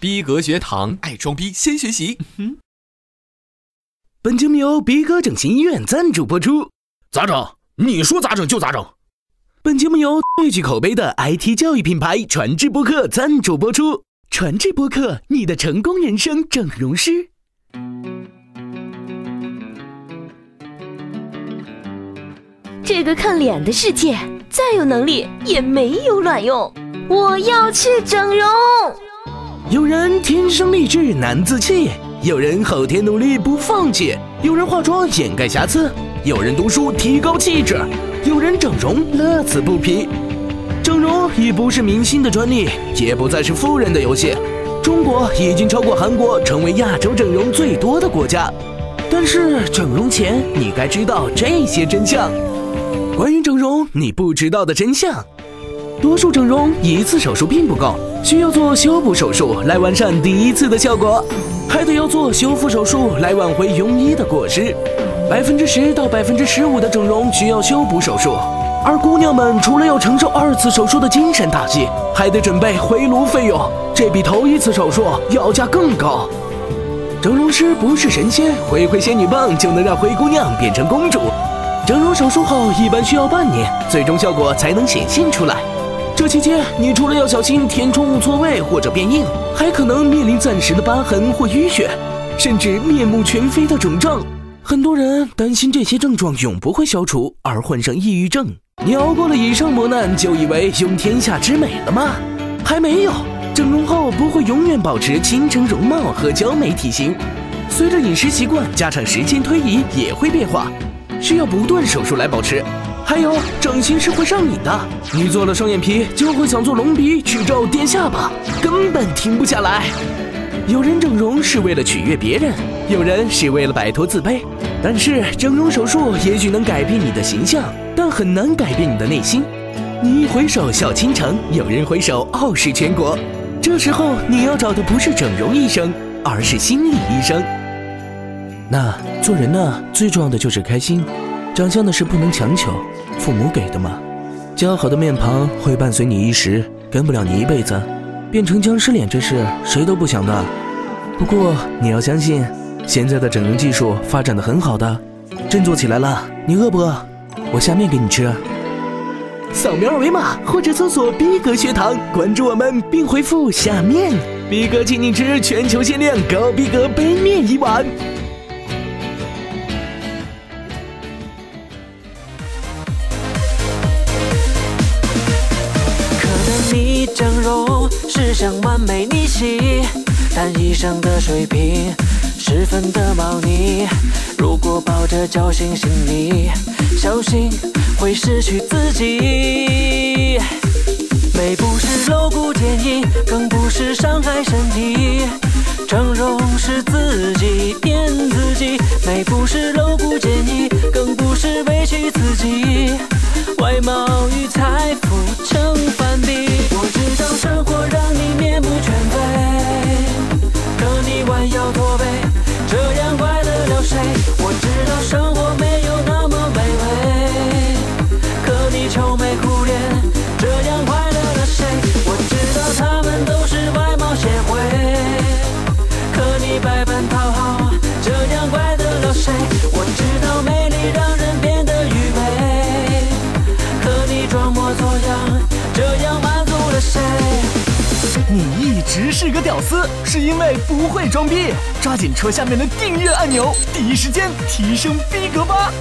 逼格学堂，爱装逼先学习。本节目由逼格整形医院赞助播出。咋整？你说咋整就咋整。本节目由最具口碑的 IT 教育品牌传智播客赞助播出。传智播客，你的成功人生整容师。这个看脸的世界，再有能力也没有卵用。我要去整容。有人天生丽质难自弃，有人后天努力不放弃，有人化妆掩盖瑕疵，有人读书提高气质，有人整容乐此不疲。整容已不是明星的专利，也不再是富人的游戏。中国已经超过韩国，成为亚洲整容最多的国家。但是整容前，你该知道这些真相。关于整容，你不知道的真相。多数整容一次手术并不够，需要做修补手术来完善第一次的效果，还得要做修复手术来挽回庸医的过失。百分之十到百分之十五的整容需要修补手术，而姑娘们除了要承受二次手术的精神打击，还得准备回炉费用，这比头一次手术要价更高。整容师不是神仙，挥挥仙女棒就能让灰姑娘变成公主。整容手术后一般需要半年，最终效果才能显现出来。这期间，你除了要小心填充物错位或者变硬，还可能面临暂时的疤痕或淤血，甚至面目全非的肿胀。很多人担心这些症状永不会消除，而患上抑郁症。你熬过了以上磨难，就以为拥天下之美了吗？还没有。整容后不会永远保持倾城容貌和娇美体型，随着饮食习惯加上时间推移也会变化。需要不断手术来保持，还有整形是会上瘾的。你做了双眼皮，就会想做隆鼻、去皱、垫下巴，根本停不下来。有人整容是为了取悦别人，有人是为了摆脱自卑。但是整容手术也许能改变你的形象，但很难改变你的内心。你一回首笑倾城，有人回首傲视全国。这时候你要找的不是整容医生，而是心理医生。那做人呢，最重要的就是开心。长相的事不能强求，父母给的嘛。姣好的面庞会伴随你一时，跟不了你一辈子。变成僵尸脸这事，谁都不想的。不过你要相信，现在的整容技术发展的很好的，振作起来了。你饿不饿？我下面给你吃。扫描二维码或者搜索“逼格学堂”，关注我们并回复“下面”，逼格请你吃全球限量高逼格杯面一碗。想完美逆袭，但医生的水平十分的猫腻。如果抱着侥幸心理，小心会失去自己。美不是露骨坚硬，更不是伤害身体。整容是自己骗自己，美不是露骨坚硬，更不是委屈自己。外貌与才乐只是个屌丝，是因为不会装逼。抓紧戳下面的订阅按钮，第一时间提升逼格吧！